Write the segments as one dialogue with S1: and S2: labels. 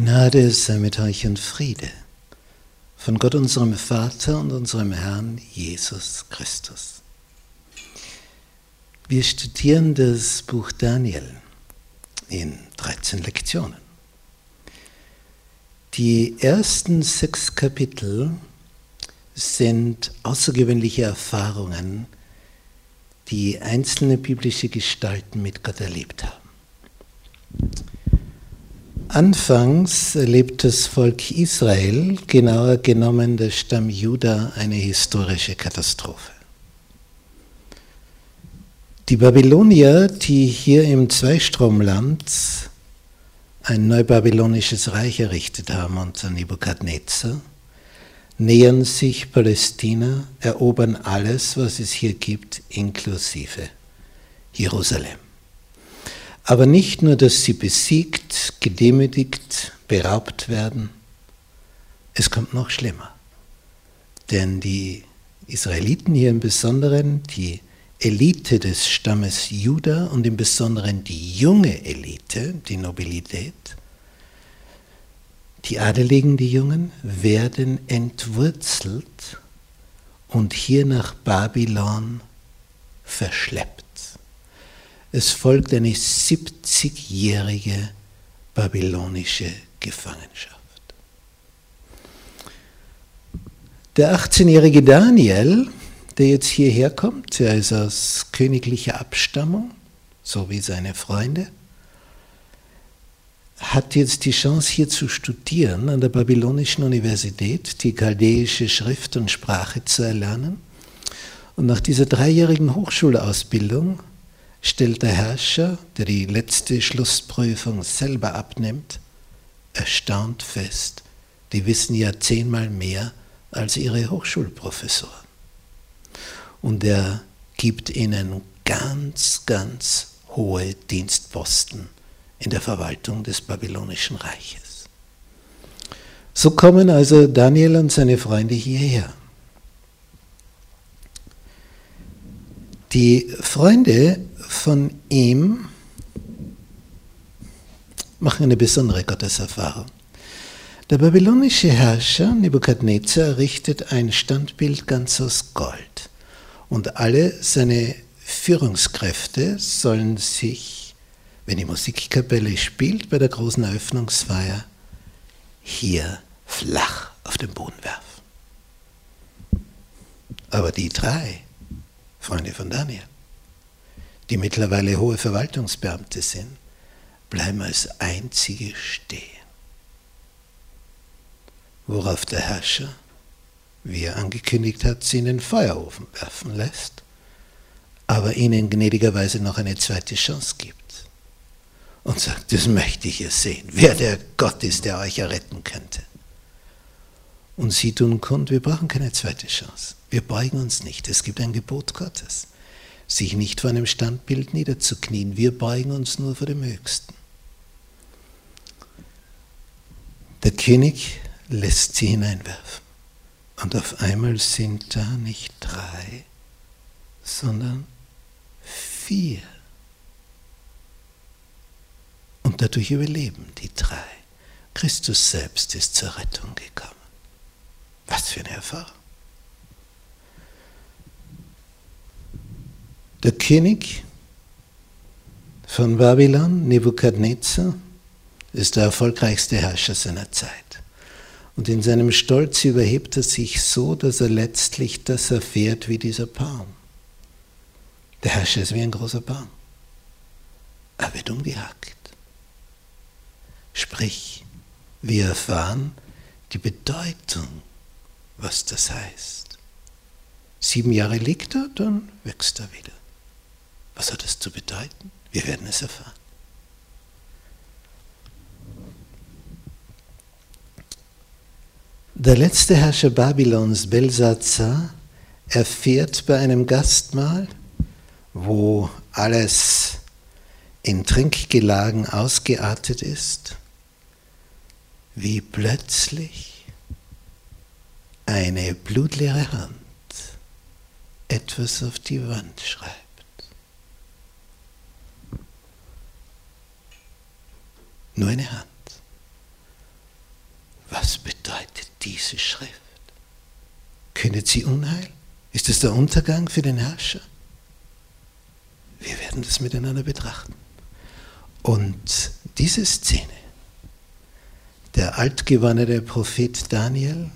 S1: Gnade sei mit euch und Friede von Gott unserem Vater und unserem Herrn Jesus Christus. Wir studieren das Buch Daniel in 13 Lektionen. Die ersten sechs Kapitel sind außergewöhnliche Erfahrungen, die einzelne biblische Gestalten mit Gott erlebt haben. Anfangs erlebt das Volk Israel, genauer genommen der Stamm Juda, eine historische Katastrophe. Die Babylonier, die hier im Zweistromland ein neubabylonisches Reich errichtet haben unter Nebukadnezar, nähern sich Palästina, erobern alles, was es hier gibt, inklusive Jerusalem. Aber nicht nur, dass sie besiegt, gedemütigt, beraubt werden, es kommt noch schlimmer. Denn die Israeliten hier im Besonderen, die Elite des Stammes Juda und im Besonderen die junge Elite, die Nobilität, die Adeligen, die Jungen, werden entwurzelt und hier nach Babylon verschleppt. Es folgt eine 70-jährige babylonische Gefangenschaft. Der 18-jährige Daniel, der jetzt hierher kommt, der ist aus königlicher Abstammung, so wie seine Freunde, hat jetzt die Chance hier zu studieren an der Babylonischen Universität, die chaldäische Schrift und Sprache zu erlernen. Und nach dieser dreijährigen Hochschulausbildung stellt der Herrscher, der die letzte Schlussprüfung selber abnimmt, erstaunt fest, die wissen ja zehnmal mehr als ihre Hochschulprofessoren. Und er gibt ihnen ganz, ganz hohe Dienstposten in der Verwaltung des babylonischen Reiches. So kommen also Daniel und seine Freunde hierher. Die Freunde von ihm machen eine besondere Gotteserfahrung. Der babylonische Herrscher Nebukadnezar errichtet ein Standbild ganz aus Gold und alle seine Führungskräfte sollen sich, wenn die Musikkapelle spielt, bei der großen Eröffnungsfeier hier flach auf den Boden werfen. Aber die drei Freunde von Daniel, die mittlerweile hohe Verwaltungsbeamte sind, bleiben als einzige stehen. Worauf der Herrscher, wie er angekündigt hat, sie in den Feuerofen werfen lässt, aber ihnen gnädigerweise noch eine zweite Chance gibt. Und sagt, das möchte ich ja sehen, wer der Gott ist, der euch erretten könnte. Und sie tun kund, wir brauchen keine zweite Chance. Wir beugen uns nicht. Es gibt ein Gebot Gottes sich nicht vor einem Standbild niederzuknien. Wir beugen uns nur vor dem Höchsten. Der König lässt sie hineinwerfen. Und auf einmal sind da nicht drei, sondern vier. Und dadurch überleben die drei. Christus selbst ist zur Rettung gekommen. Was für eine Erfahrung. Der König von Babylon, Nebukadnezar, ist der erfolgreichste Herrscher seiner Zeit. Und in seinem Stolz überhebt er sich so, dass er letztlich das erfährt wie dieser Baum. Der Herrscher ist wie ein großer Baum. Er wird umgehackt. Sprich, wir erfahren die Bedeutung, was das heißt. Sieben Jahre liegt er, dann wächst er wieder. Was hat es zu bedeuten? Wir werden es erfahren. Der letzte Herrscher Babylons, Belsazar, erfährt bei einem Gastmahl, wo alles in Trinkgelagen ausgeartet ist, wie plötzlich eine blutleere Hand etwas auf die Wand schreibt. Nur eine Hand. diese Schrift? Kündet sie Unheil? Ist es der Untergang für den Herrscher? Wir werden das miteinander betrachten. Und diese Szene, der altgewonnene Prophet Daniel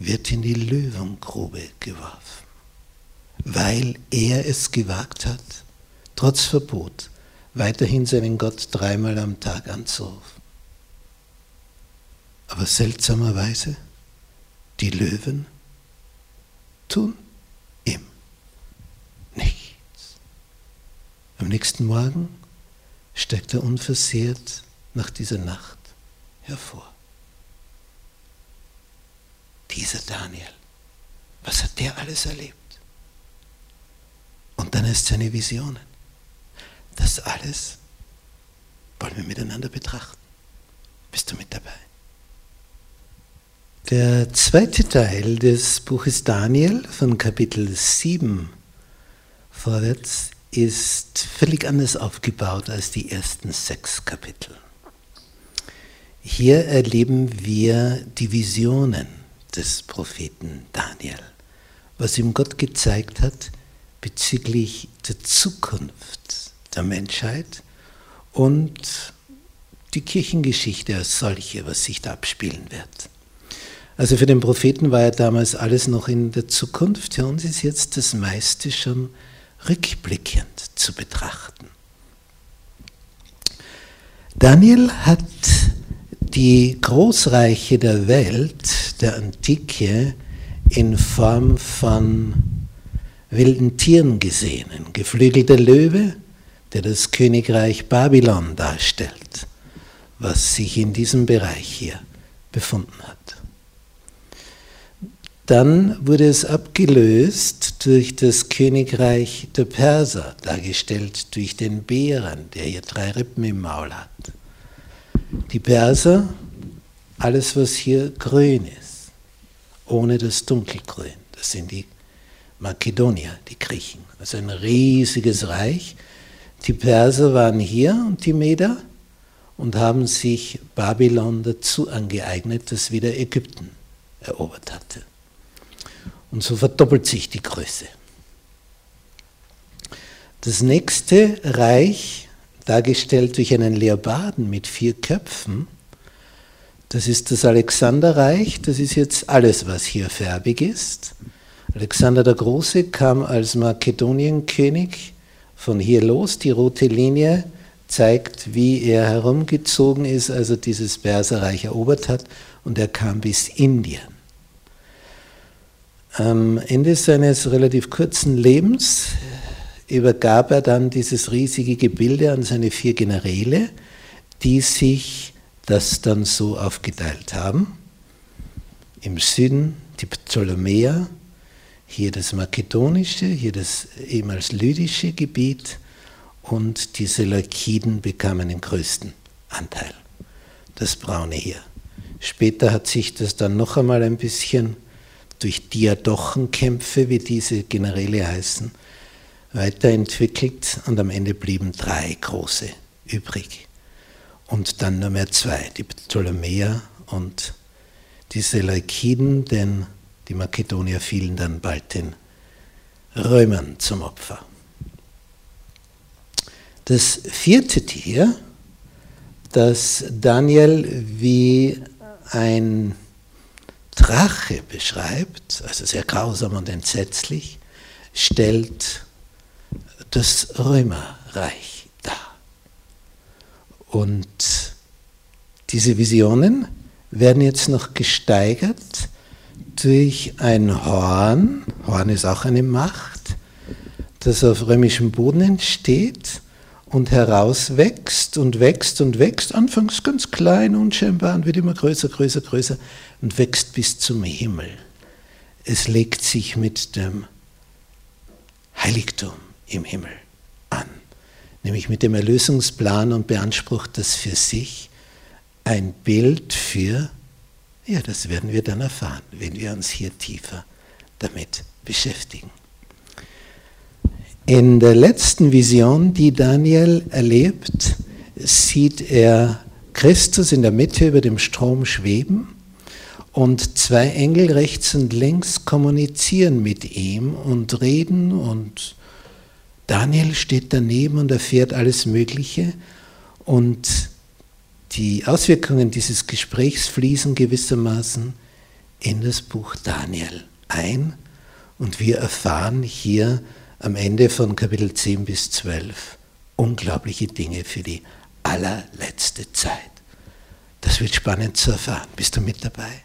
S1: wird in die Löwengrube geworfen, weil er es gewagt hat, trotz Verbot, weiterhin seinen Gott dreimal am Tag anzurufen. Aber seltsamerweise, die Löwen tun ihm nichts. Am nächsten Morgen steigt er unversehrt nach dieser Nacht hervor. Dieser Daniel, was hat der alles erlebt? Und dann erst seine Visionen. Das alles wollen wir miteinander betrachten. Bist du mit dabei? Der zweite Teil des Buches Daniel von Kapitel 7 vorwärts ist völlig anders aufgebaut als die ersten sechs Kapitel. Hier erleben wir die Visionen des Propheten Daniel, was ihm Gott gezeigt hat bezüglich der Zukunft der Menschheit und die Kirchengeschichte als solche, was sich da abspielen wird. Also für den Propheten war ja damals alles noch in der Zukunft, für uns ist jetzt das meiste schon rückblickend zu betrachten. Daniel hat die Großreiche der Welt, der Antike, in Form von wilden Tieren gesehen. Ein geflügelter Löwe, der das Königreich Babylon darstellt, was sich in diesem Bereich hier befunden hat. Dann wurde es abgelöst durch das Königreich der Perser, dargestellt durch den Bären, der hier drei Rippen im Maul hat. Die Perser, alles was hier grün ist, ohne das Dunkelgrün, das sind die Makedonier, die Griechen. Also ein riesiges Reich. Die Perser waren hier und die Meder und haben sich Babylon dazu angeeignet, das wieder Ägypten erobert hatte. Und so verdoppelt sich die Größe. Das nächste Reich dargestellt durch einen Leoparden mit vier Köpfen. Das ist das Alexanderreich, das ist jetzt alles, was hier färbig ist. Alexander der Große kam als Makedonienkönig von hier los. Die rote Linie zeigt, wie er herumgezogen ist, als er dieses Perserreich erobert hat, und er kam bis Indien. Am Ende seines relativ kurzen Lebens übergab er dann dieses riesige Gebilde an seine vier Generäle, die sich das dann so aufgeteilt haben. Im Süden die Ptolemäer, hier das makedonische, hier das ehemals lydische Gebiet und die Seleukiden bekamen den größten Anteil, das braune hier. Später hat sich das dann noch einmal ein bisschen durch Diadochenkämpfe, wie diese Generäle heißen, weiterentwickelt und am Ende blieben drei große übrig. Und dann nur mehr zwei, die Ptolemäer und die Seleukiden, denn die Makedonier fielen dann bald den Römern zum Opfer. Das vierte Tier, das Daniel wie ein Drache beschreibt, also sehr grausam und entsetzlich, stellt das Römerreich dar. Und diese Visionen werden jetzt noch gesteigert durch ein Horn, Horn ist auch eine Macht, das auf römischem Boden entsteht und herauswächst und wächst und wächst, anfangs ganz klein, unscheinbar und wird immer größer, größer, größer und wächst bis zum Himmel. Es legt sich mit dem Heiligtum im Himmel an, nämlich mit dem Erlösungsplan und beansprucht das für sich ein Bild für, ja, das werden wir dann erfahren, wenn wir uns hier tiefer damit beschäftigen. In der letzten Vision, die Daniel erlebt, sieht er Christus in der Mitte über dem Strom schweben und zwei Engel rechts und links kommunizieren mit ihm und reden und Daniel steht daneben und erfährt alles Mögliche und die Auswirkungen dieses Gesprächs fließen gewissermaßen in das Buch Daniel ein und wir erfahren hier am Ende von Kapitel 10 bis 12 unglaubliche Dinge für die allerletzte Zeit. Das wird spannend zu erfahren. Bist du mit dabei?